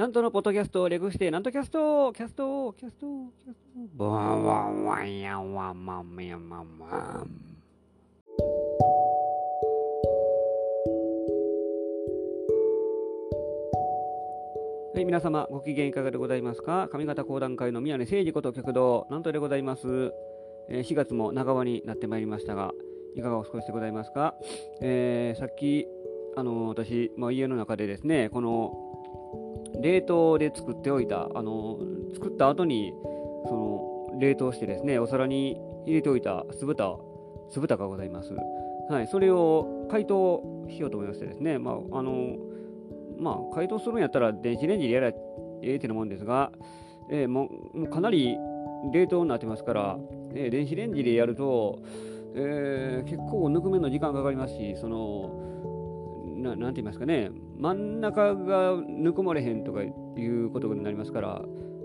なんとのポッドキャスト略して、なんとキャスト、キャスト、キャスト、キャスト、ワンワンワンヤンワンマンヤンマンマン。はい、皆様、ご機嫌いかがでございますか上方講談界の宮根誠司こと旭堂南斗でございます。えー4月も半ばになってまいりましたが、いかがお過ごしでございますか、えーさっき、あの私、まあ、家の中でですね、この冷凍で作っておいた、あの作った後にその冷凍してですね、お皿に入れておいた酢豚、酢豚がございます。はい、それを解凍しようと思いましてですね、まあ、あのまあ、解凍するんやったら電子レンジでやらええってなもんですが、えーもうもうかなり冷凍になってますから、えー電子レンジでやると、えー結構ぬくめの時間かかりますし、そのななんて言いますかね、真ん中がぬくまれへんとかいうことになりますから、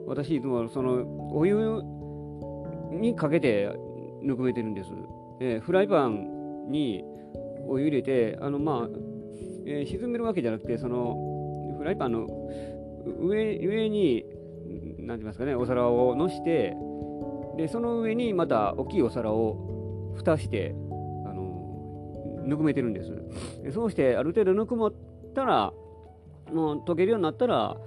私、いつもそのお湯にかけてぬくめてるんです。えーフライパンにお湯入れて、あのまあ、えー沈めるわけじゃなくて、そのフライパンの上上に、なんて言いますかね、お皿を乗して、でその上にまた大きいお皿を蓋して、ぬくめてるんです。そうして、ある程度ぬくもったら、もう溶けるようになったら、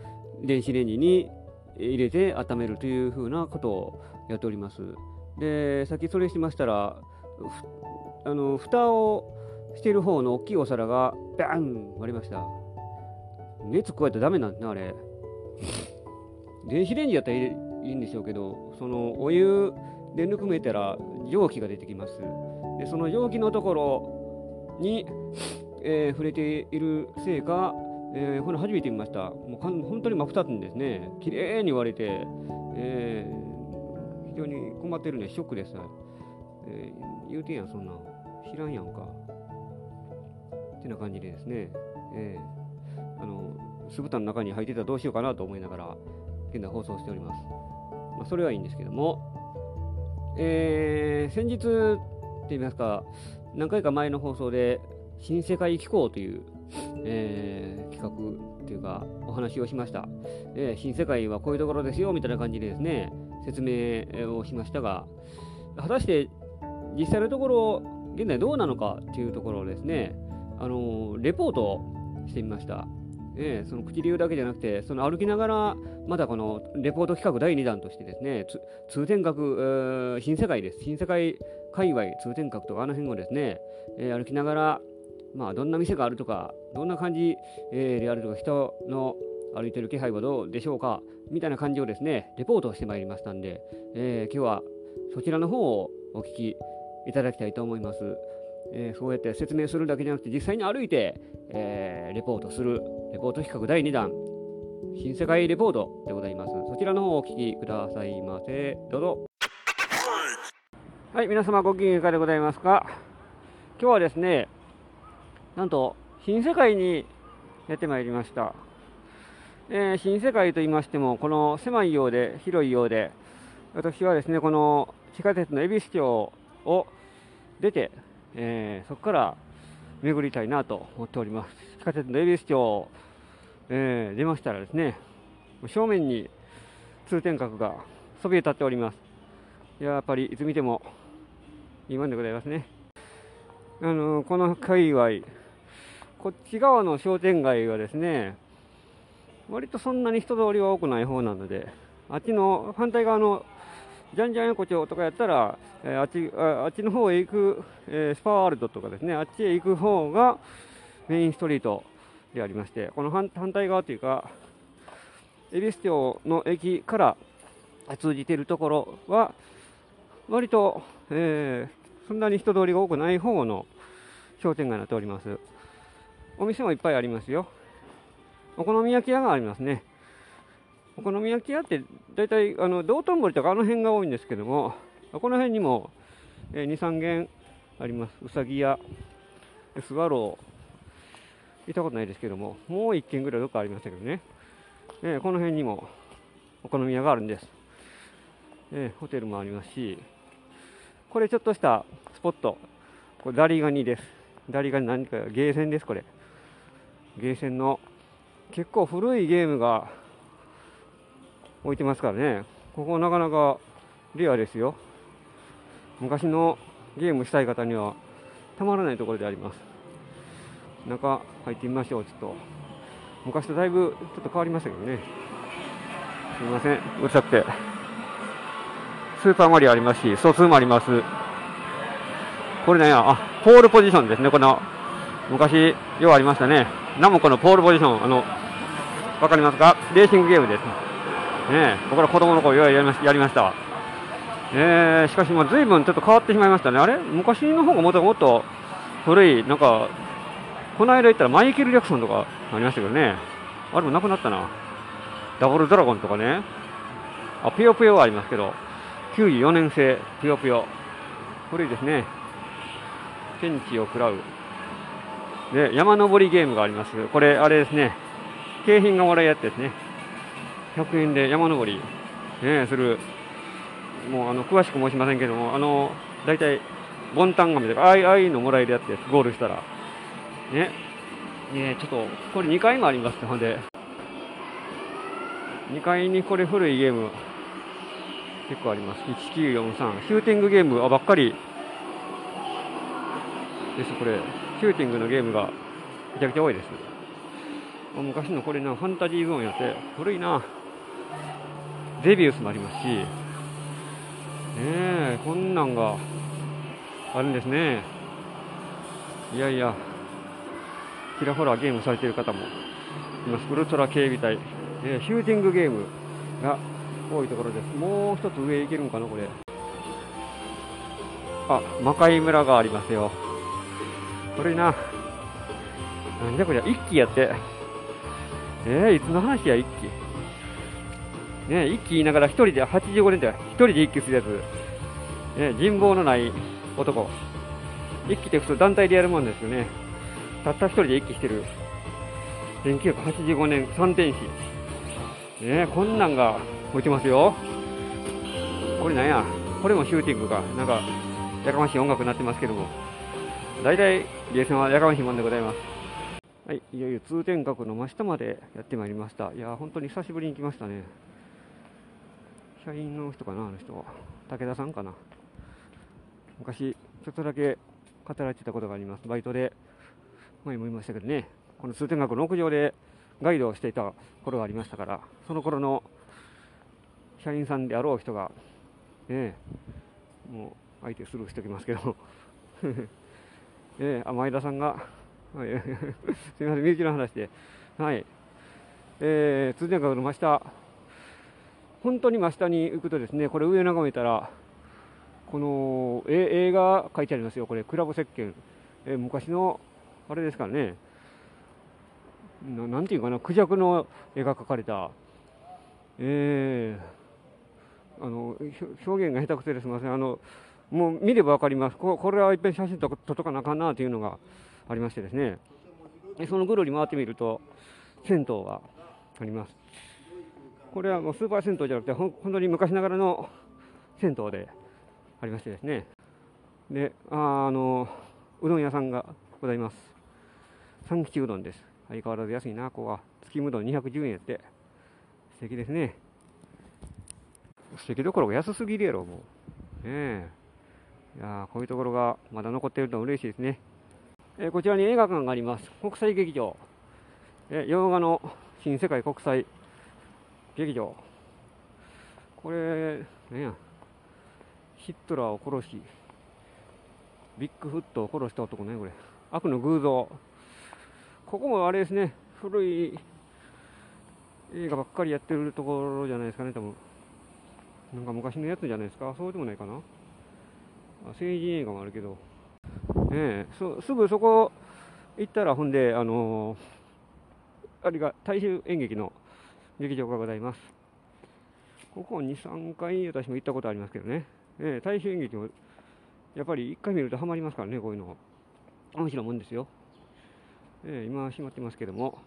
電子レンジに入れて温めるというふうなことをやっております。で、さっきそれしましたら、あの蓋をしている方の大きいお皿がバン割れました。熱加えたらダメなんですね、あれ。電子レンジやったらいいいいんでしょうけど、そのお湯でぬくめたら蒸気が出てきます。で、その蒸気のところに、えー触れているせいか、えーこれ初めて見ました。もうかん本当に真っ二つにですね、綺麗に割れて、えー非常に困ってるね、ショックです。えー言うてんやん、そんな。知らんやんか。ってな感じでですね、えーあの、酢豚の中に入ってたらどうしようかなと思いながら、現在放送しております。まあ、それはいいんですけども、えー先日って言いますか、何回か前の放送で、新世界機構という、えー企画というか、お話をしました、えー新世界はこういうところですよみたいな感じでですね、説明をしましたが、果たして実際のところ、現在どうなのかというところをですね、あのーレポートしてみました。ええその口で言うだけじゃなくて、その歩きながら、またこのレポート企画第2弾としてですね、通天閣、新世界です。新世界界隈、通天閣とかあの辺をですね、えー歩きながら、まあ、どんな店があるとか、どんな感じ、えーであるとか、人の歩いてる気配はどうでしょうか、みたいな感じをですね、レポートをしてまいりましたんで、えー今日はそちらの方をお聞きいただきたいと思います。えーそうやって説明するだけじゃなくて、実際に歩いて、えーレポートする、レポート企画第2弾、新世界レポートでございます。そちらの方をお聞きくださいませ。どうぞ。はい、皆様ご機嫌いかがでございますか？今日はですね、なんと、新世界にやってまいりました。えー新世界と言いましても、この狭いようで、広いようで、私はですね、この地下鉄の恵比寿町を出て、えーそこから巡りたいなと思っております。地下鉄の恵比寿町、えー出ましたらですね、正面に通天閣がそびえ立っております。いややっぱりいつ見てもいいもんでございますね。あのこの界隈、こっち側の商店街はですね、割とそんなに人通りは多くない方なので、あっちの反対側のじゃんじゃん横丁とかやったら、えーあっちああっちの方へ行く、えースパワールドとかですね、あっちへ行く方がメインストリートでありまして、この反反対側というか、恵比寿町の駅から通じているところは、割と、えーそんなに人通りが多くない方の商店街になっております。お店もいっぱいありますよ。お好み焼き屋がありますね。お好み焼き屋って大体あの道頓堀とかあの辺が多いんですけども、この辺にも、えー2、3軒あります。うさぎ屋、スワロー、行ったことないですけども、もう1軒ぐらいどっかありましたけどね。えーこの辺にもお好み屋があるんです。えーホテルもありますし、これちょっとしたスポット、これダリガニです。ダリガニ何かゲーセンです、これ。ゲーセンの結構古いゲームが置いてますからね。ここなかなかレアですよ。昔のゲームしたい方にはたまらないところであります。中入ってみましょう、ちょっと。昔とだいぶちょっと変わりましたけどね。すみません、うるさくて。スーパーマリオありますし、疎通もあります。これね、あ、ポールポジションですね、この、昔、ようありましたね。ナムコのポールポジション、あの、わかりますか？レーシングゲームです。ね僕ら子供の頃ようやりまやりましたわ。えー、しかしもう随分ちょっと変わってしまいましたね。あれ？昔の方がもっともっと古い、なんか、この間行ったらマイケル・ジャクソンとかありましたけどね。あれもなくなったな。ダブルドラゴンとかね。あ、ぷよぷよはありますけど、94年生、ぷよぷよ。古いですね。天地を食らう。で、山登りゲームがあります。これ、あれですね。景品がもらえるやつですね。100円で山登り、ね、する。もう、あの、詳しく申しませんけども、あの、大体、ボンタンガメとか、ああいうのもらえるやつです。ゴールしたら。ね。ねちょっと、これ2階もありますほんで。2階にこれ古いゲーム、結構あります。1943。シューティングゲームあばっかりです、これ。シューティングのゲームがめちゃくちゃ多いです。昔のこれな、ファンタジーゾーンやって、古いな。デビウスもありますし、ねえ、こんなんがあるんですね。いやいや、ちらほらゲームされている方もいます。ウルトラ警備隊、えー、シューティングゲームが多いところです。もう一つ上行けるんかな、これ。あ、魔界村がありますよ。これな。なんじゃこりゃ、一気やって。えー、いつの話や、一気。ね一気言いながら一人で、85年で一人で一気するやつ。ね人望のない男。一気って普通団体でやるもんですよね。たった一人で一気してる。1985年3天使。ねこんなんが置いてますよ。これなんや？これもシューティングか。なんか、やかましい音楽になってますけども。大体、ゲーセンはやかましいもんでございます。はい、いよいよ通天閣の真下までやってまいりました。いや本当に久しぶりに来ましたね。社員の人かな、あの人は。武田さんかな。昔、ちょっとだけ働いてたことがあります。バイトで、前も言いましたけどね、この通天閣の屋上でガイドをしていた頃がありましたから、その頃の社員さんであろう人が、ね、もう相手するしておきますけど、えー、前田さんが、はい、すみません、身内の話で、はい、えー、通天閣の真下、本当に真下に行くとですね、これ上眺めたら、この絵が書いてありますよ、これ、クラブ石鹸、えー、昔の、あれですからね、ななんていうかな、クジャクの絵が描かれた、えー、あの表現が下手くそですみません、あのもう見れば分かります、ここれはいっぺん写真撮っとかなあかんなというのがありましてですね、そのぐるり回ってみると、銭湯があります。これはもうスーパー銭湯じゃなくて、本当に昔ながらの銭湯でありましてですね、で、ああの、うどん屋さんがございます。三吉うどんです。相変わらず安いな、ここは。月うどん210円やって。素敵ですね。素敵どころが安すぎるやろ、もう。ねえ。いやこういうところがまだ残っていると嬉しいですね。えー、こちらに映画館があります。国際劇場。え、洋画の新世界国際劇場。これ、ねや。ヒットラーを殺し、ビッグフットを殺した男ね、これ。悪の偶像。ここもあれですね、古い映画ばっかりやってるところじゃないですかね、多分。なんか昔のやつじゃないですか？そうでもないかな？あ成人映画もあるけど、ねそすぐそこ行ったら、ほんで、あのー、あれが大衆演劇の劇場がございます。ここ2、3回私も行ったことありますけどね、え大衆演劇もやっぱり1回見るとハマりますからね、こういうの。面白いもんですよ。え、今閉まってますけども、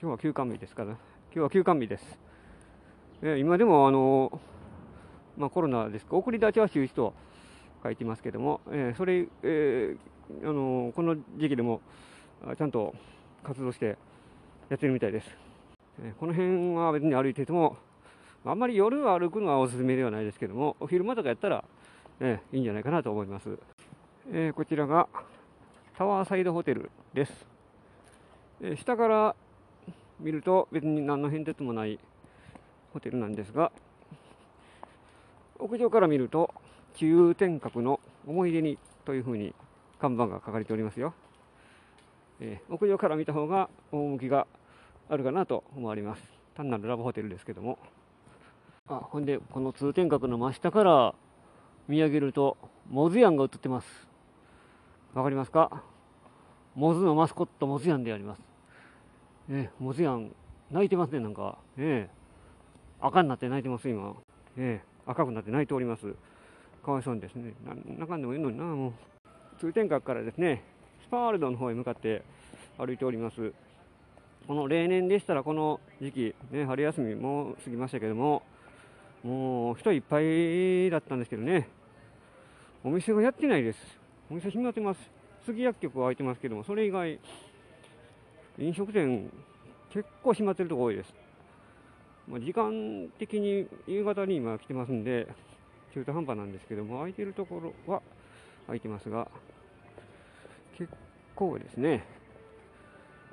今日は休館日ですから、今日は休館日です。え、今でも、あのまあ、コロナですか、送り立ちは中止と書いてますけども、え、それ、え、あのこの時期でもちゃんと活動してやってるみたいです。えこの辺は別に歩いてても、あんまり夜歩くのはおすすめではないですけども、お昼間とかやったら、えいいんじゃないかなと思います。えこちらがタワーサイドホテルです。え下から見ると別に何の変哲もないホテルなんですが、屋上から見ると、中天閣の思い出にというふうに看板が書かれておりますよ。えー、屋上から見た方が趣があるかなと思われます。単なるラブホテルですけども。あ、ほんで、この通天閣の真下から見上げると、モズヤンが映ってます。わかりますか？モズのマスコット、モズヤンであります。ね、モズヤン、泣いてますね、なんか。ね赤になって泣いてます、今。ね赤くなって泣いております。かわいそうにですね。なかんでもいいのにな、もう。通天閣からですね、スパールドの方へ向かって歩いております。この例年でしたらこの時期、ね、春休みも過ぎましたけども、もう人いっぱいだったんですけどね、お店がやってないです。お店閉まってます。杉薬局は開いてますけども、それ以外、飲食店、結構閉まってるとこ多いです。まあ、時間的に夕方に今来てますんで、中途半端なんですけども、空いてるところは空いてますが、結構ですね、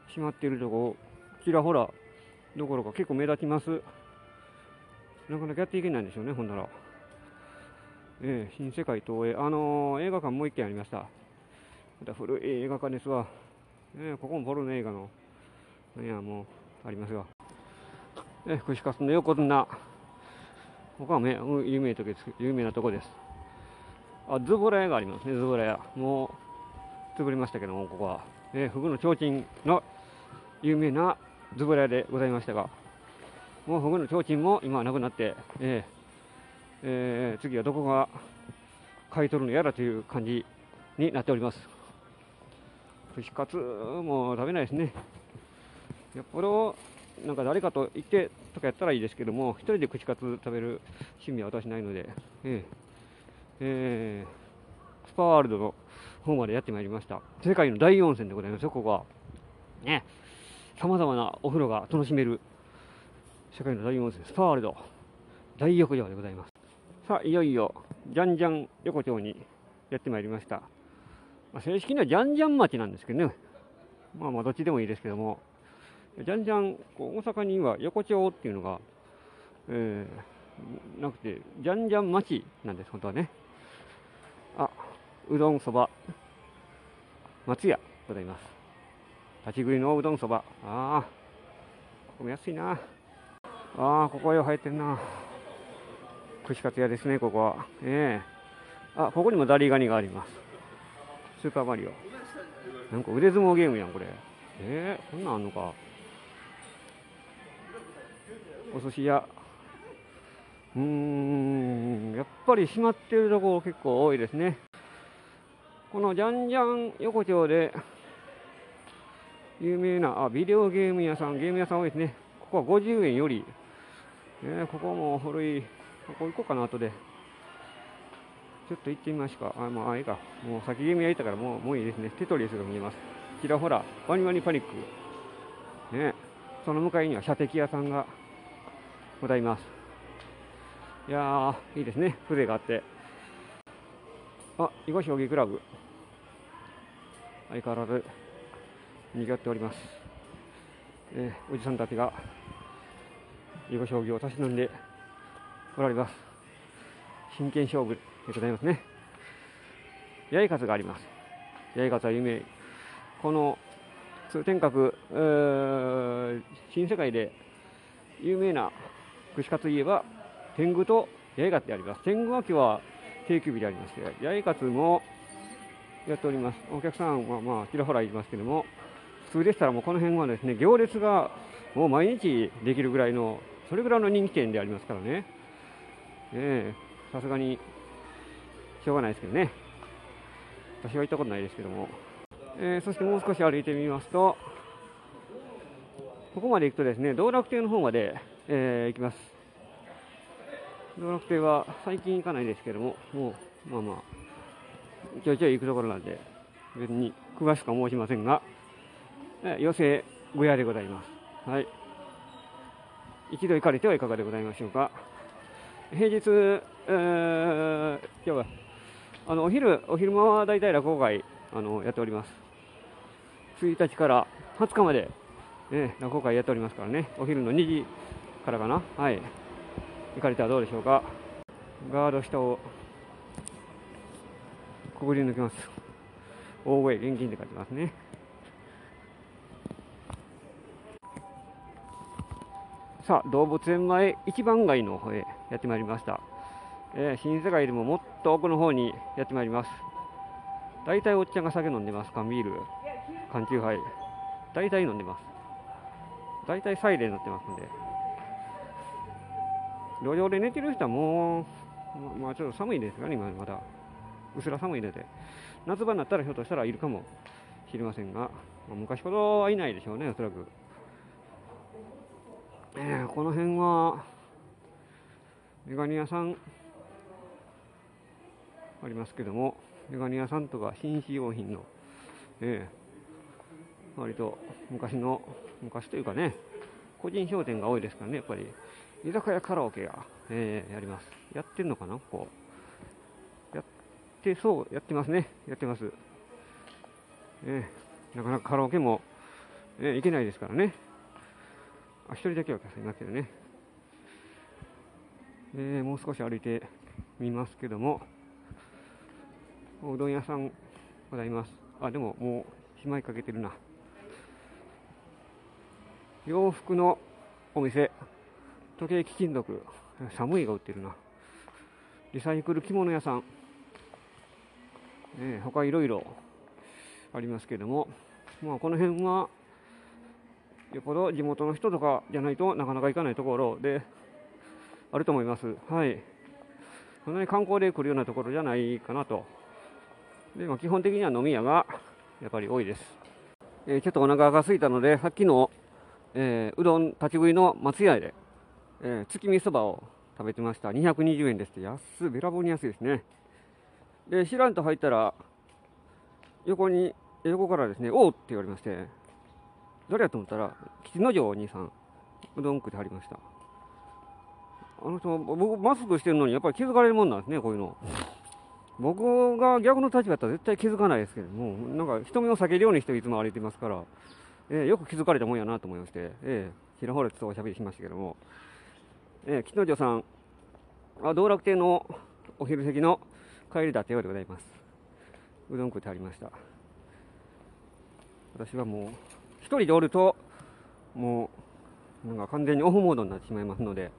閉まっているとこ、ちらほらどころか結構目立ちます。なかなかやっていけないんでしょうね、ほんなら。えー、新世界東映、あのー、映画館もう一軒ありました。また古い映画館ですわ。えー、ここもボルの映画の、いや、もう、ありますが。えー、串カツの横綱。ここはね、有名と有名なとこです。あ、ズボラ屋がありますね、ズボラ屋。もう、潰れましたけども、ここは。えー、フグの提灯の有名なズボラ屋でございましたが、もうフグの提灯も今はなくなって、えーえー、次はどこが買い取るのやらという感じになっております。串カツも食べないですね。よっぽどなんか誰かと行ってとかやったらいいですけども、一人で串カツ食べる趣味は私ないので、えーえー、スパワールドの方までやってまいりました。世界の大温泉でございますよ、ここは。ね、様々なお風呂が楽しめる世界の大温泉、スパワールド大浴場でございます。さあ、いよいよ、じゃんじゃん横丁にやってまいりました。まあ、正式にはじゃんじゃん町なんですけどね、まあまあどっちでもいいですけども、じゃんじゃん、こう大阪には横丁っていうのが、えー、なくて、じゃんじゃん町なんです、本当はね。あ、うどんそば、松屋ございます。立ち食いのうどんそば。ああ、ここも安いな。ああ、ここはよ入ってんな。串カツ屋ですね、ここは。ええー、あ、ここにもダリガニがあります。スーパーマリオ。なんか腕相撲ゲームやん、これ。ええー、こんなんあんのか。お寿司屋。うーん、やっぱり閉まってるところ結構多いですね。このじゃんじゃん横丁で有名なあビデオゲーム屋さん、ゲーム屋さん多いですね。ここは50円より、えー、ここも古い、ここ行こうかな、後で。ちょっと行ってみましょうか。あ、まあ、いいか。もう先ゲームやりたからもうもういいですね。テトリスが見えます。ちらほら、ワニワニパニック。ね、その向かいには射的屋さんがございます。いやー、いいですね。風情があって。あ、囲碁将棋クラブ。相変わらず、賑わっております。えー、おじさんたちが、囲碁将棋をたしなんでおられます。真剣勝負でございますね。八重勝があります。八重勝は有名。この通天閣、新世界で有名な串カツといえば、天狗と八重勝であります。天狗は今日は定休日でありまして、八重勝もやっております。お客さんはまあちらほらいますけども、普通でしたらもうこの辺はですね、行列がもう毎日できるぐらいの、それぐらいの人気店でありますからね。さすがにしょうがないですけどね。私は行ったことないですけども。えー、そしてもう少し歩いてみますと、ここまで行くとですね、道楽亭の方まで、えー、行きます。道楽亭は最近行かないですけども、もう、まあまあ、ちょいちょい行くところなんで、別に詳しくは申しませんが、えー、寄せ小屋でございます。はい。一度行かれてはいかがでございましょうか。平日、えー、今日はあのお昼お昼間は大体落語会あのやっております。1日から20日まで、ね、落語会やっておりますからね、お昼の2時からかな、はい、行かれたらどうでしょうか？ガード下をくぐり抜けます。大声現金で書いてますね。さあ、動物園前一番街の方へやってまいりました。えー、新世界でももっと奥の方にやってまいります。大体おっちゃんが酒飲んでます。缶ビール、缶チューハイ。大体飲んでます。大体サイレンになってますんで。路上で寝てる人はもう、まあちょっと寒いですがね、今まだ。うすら寒いので。夏場になったらひょっとしたらいるかもしれませんが、まあ、昔ほどはいないでしょうね、おそらく。えー、この辺はメガネ屋さんありますけどもメガネ屋さんとか紳士用品の、えー、割と昔の昔というかね個人商店が多いですからねやっぱり居酒屋カラオケが、えー、やります。やってんのかなこうやってそうやってますね。やってます、えー、なかなかカラオケも、えー、行けないですからね。あ、一人だけはお客さんいますけどね。えー、もう少し歩いてみますけども、うどん屋さんございます。あ、でももうしまいかけてるな。洋服のお店、時計貴金属、寒いが売ってるな。リサイクル着物屋さん、えー、他いろいろありますけども、まあ、この辺はよっぽど地元の人とかじゃないとなかなか行かないところであると思います。はい。そんなに観光で来るようなところじゃないかなと。で、まあ、基本的には飲み屋がやっぱり多いです。えー、ちょっとお腹が空いたので、さっきの、えー、うどん立ち食いの松屋で、えー、月見そばを食べてました。220円ですって安、べらぼうに安いですね。で、知らんと入ったら、横に、横からですね、おうって言われまして、誰やと思ったら、吉之丞お兄さん、うどん食ってはりました。あの人、僕、マスクしてるのに、やっぱり気づかれるもんなんですね、こういうの。僕が逆の立場だったら絶対気づかないですけども、なんか人目を避けるようにしていつも歩いてますから、えー、よく気づかれたもんやなと思いまして、えー、ひらほらとおしゃべりしましたけども、えー、吉之丞さん、あ道楽亭のお昼席の帰りだったようでございます。うどん食ってありました。私はもう、一人でおると、もう、なんか完全にオフモードになってしまいますので、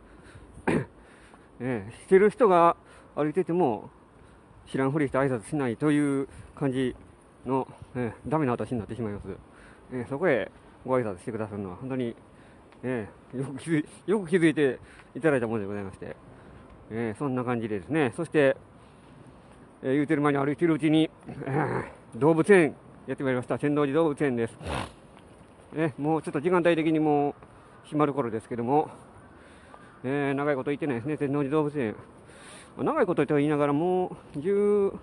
えー、してる人が歩いてても、知らんふりして挨拶しないという感じの、えー、ダメな私になってしまいます。えー、そこへご挨拶してくださるのは本当に、え、よく気づいよく気づいていただいたものでございまして、え、そんな感じでですね、そして、えー、言うてる間に歩いてるうちに、えー、動物園やってまいりました。天王寺動物園です。ね、もうちょっと時間帯的にもう閉まる頃ですけども、えー、長いこと言ってないですね、天王寺動物園。長いことと言いながらもう10、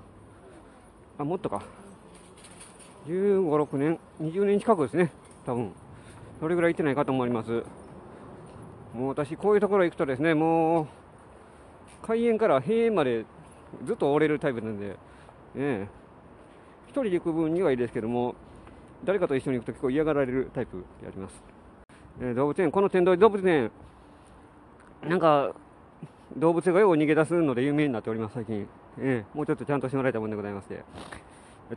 あ、もっとか、15、6年、20年近くですね、多分それぐらい行ってないかと思います。もう私、こういうところ行くとですね、もう開園から閉園までずっと折れるタイプなんで、ね、一人で行く分にはいいですけども、誰かと一緒に行くと結構嫌がられるタイプであります。えー、動物園、この天童動物園、なんか、動物がよう逃げ出すので有名になっております、最近。えー、もうちょっとちゃんとしてもらいたいもんでございまして。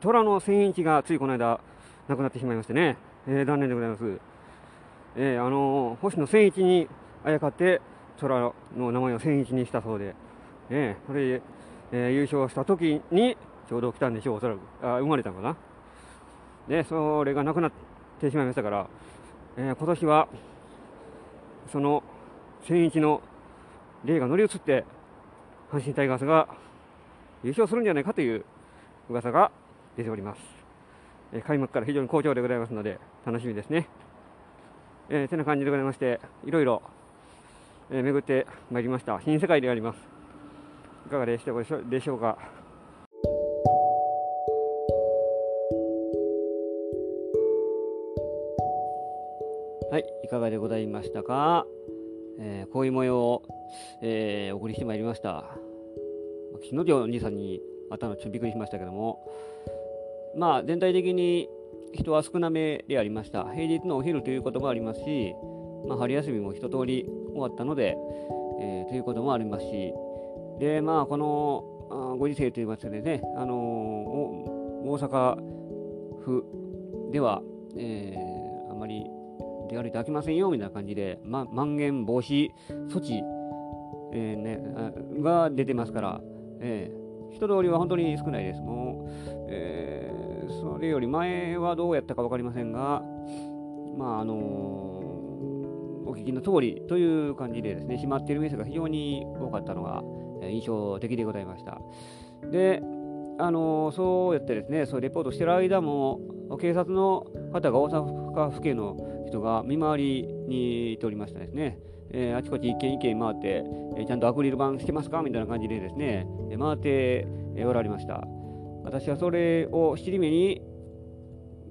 虎の千一がついこの間、亡くなってしまいましてね、えー、残念でございます。えー、あのー、星野千一にあやかって、虎の名前を千一にしたそうで、えー、それで、えー、優勝した時にちょうど来たんでしょう、おそらく。あ、生まれたのかな。で、それがなくなってしまいましたから、えー、今年は、その、千一の例が乗り移って、阪神タイガースが優勝するんじゃないかという噂が出ております。え、開幕から非常に好調でございますので、楽しみですね。えー、てな感じでございまして、いろいろ、えー、巡ってまいりました。新世界であります。いかがでしたでしょうか？はい、いかがでございましたか？えー、こういう模様を、えー、お送りしてまいりました。昨日の出お兄さんに会ったのちょびっくりしましたけども、まあ全体的に人は少なめでありました。平日のお昼ということもありますし、まあ、春休みも一通り終わったので、えー、ということもありますし、で、まあ、このご時世といいますかね、あのー、大阪府では、えー、あまり出歩いて飽きませんよみたいな感じで、ま、まん延防止措置、えーね、が出てますから、えー、人通りは本当に少ないです。もう、えー、それより前はどうやったか分かりませんが、まああのー、お聞きの通りという感じでですね、閉まっている店が非常に多かったのが印象的でございました。で、あのそうやってですね、そうレポートしてる間も、警察の方が大阪府警の人が見回りに行っておりましたですね。えー、あちこち一軒一軒回って、えー、ちゃんとアクリル板してますかみたいな感じでですね、え、回って、おられました。私はそれを尻目に、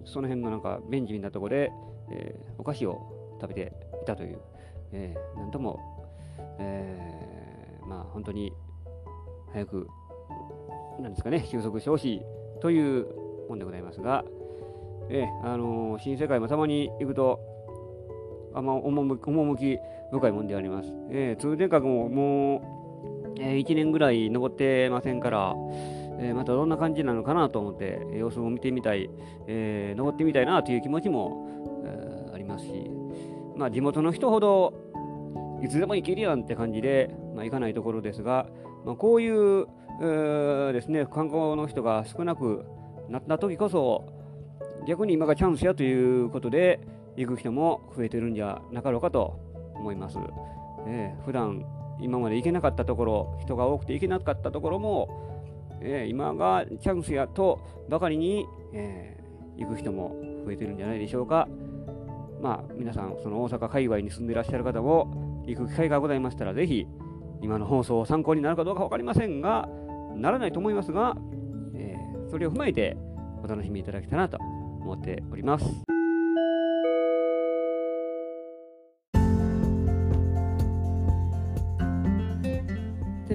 その辺のなんかベンチみたいなところで、えお菓子を食べていたという、えなんとも、えまあ本当に早く、なんですかね、収束してほしいというもんでございますが、えあの新世界もたまに行くと、あんま趣深いもんであります。えー、通天閣ももう、えー、1年ぐらい登ってませんから、えー、またどんな感じなのかなと思って、様子を見てみたい、えー、登ってみたいなという気持ちも、えー、ありますし、まあ、地元の人ほどいつでも行けるやんって感じで、まあ、行かないところですが、まあ、こういう、えー、ですね、観光の人が少なくなった時こそ、逆に今がチャンスやということで、行く人も増えてるんじゃなかろうかと思います。えー、普段今まで行けなかったところ、人が多くて行けなかったところも、えー、今がチャンスやとばかりに、えー、行く人も増えてるんじゃないでしょうか。まあ、皆さん、その大阪界隈に住んでいらっしゃる方も、行く機会がございましたら、ぜひ、今の放送を参考になるかどうか分かりませんが、ならないと思いますが、えー、それを踏まえてお楽しみいただけたらなと思っております。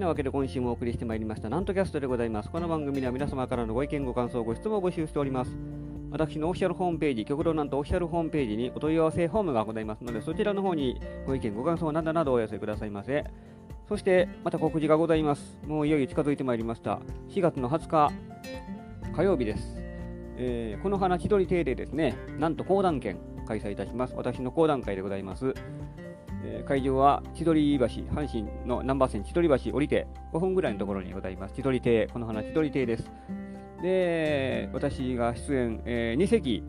なわけで今週もお送りしてまいりましたなんとキャストでございます。この番組では皆様からのご意見、ご感想、ご質問を募集しております。私のオフィシャルホームページ、極道なんとオフィシャルホームページにお問い合わせフォームがございますので、そちらの方にご意見、ご感想などなどお寄せくださいませ。そして、また告示がございます。もういよいよ近づいてまいりました。4月の20日、火曜日です。えー、この花千鳥亭でですね、なんと講談券開催いたします。私の講談会でございます。え、会場は千鳥橋、阪神の南波線千鳥橋降りて5分ぐらいのところにございます。千鳥亭、この花千鳥亭です。で、私が出演、えー、2席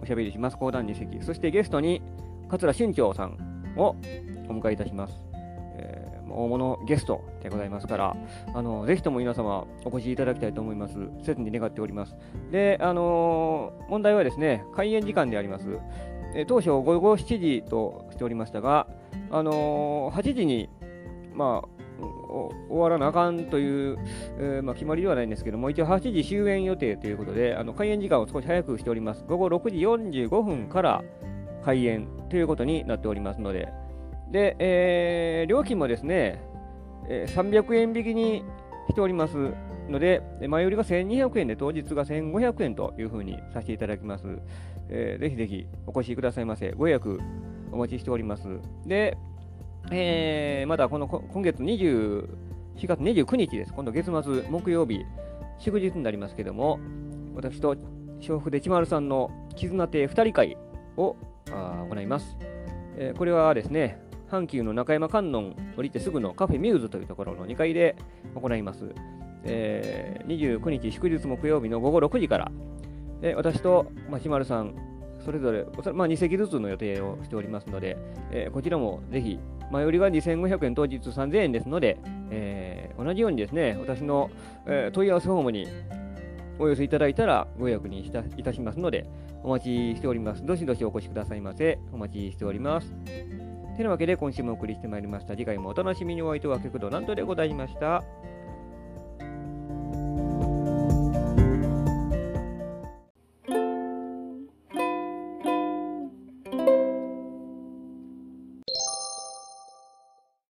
おしゃべりします。講談2席。そしてゲストに桂春長さんをお迎えいたします。大物ゲストでございますから、あのぜひとも皆様お越しいただきたいと思います。切に願っております。で、あのー、問題はですね、開演時間であります。え当初午後7時としておりましたが、あのー、8時に、まあ、終わらなあかんという、えー、まあ、決まりではないんですけども、一応8時終演予定ということで、あの開演時間を少し早くしております。午後6時45分から開演ということになっておりますので、で、えー、料金もですね、えー、300円引きにしておりますので、前売りが1200円で当日が1500円というふうにさせていただきます。えー、ぜひぜひお越しくださいませ。ご予約お待ちしております。で、えー、まだこの今月20、4月29日です。今度月末、木曜日、祝日になりますけども、私と笑福でちまるさんの絆亭2人会を行います、えー。これはですね、阪急の中山観音降りてすぐのカフェミューズというところの2階で行います。えー、29日祝日木曜日の午後6時から私と、まあ、ひまるさん、それぞれ、まあ、2席ずつの予定をしておりますので、えー、こちらもぜひ、前売りが2500円、当日3000円ですので、えー、同じようにですね、私の、えー、問い合わせフォームにお寄せいただいたらご予約にいたしますので、お待ちしております。どしどしお越しくださいませ。お待ちしております。てなわけで今週もお送りしてまいりました。次回もお楽しみにお相手は極度なんとでございました。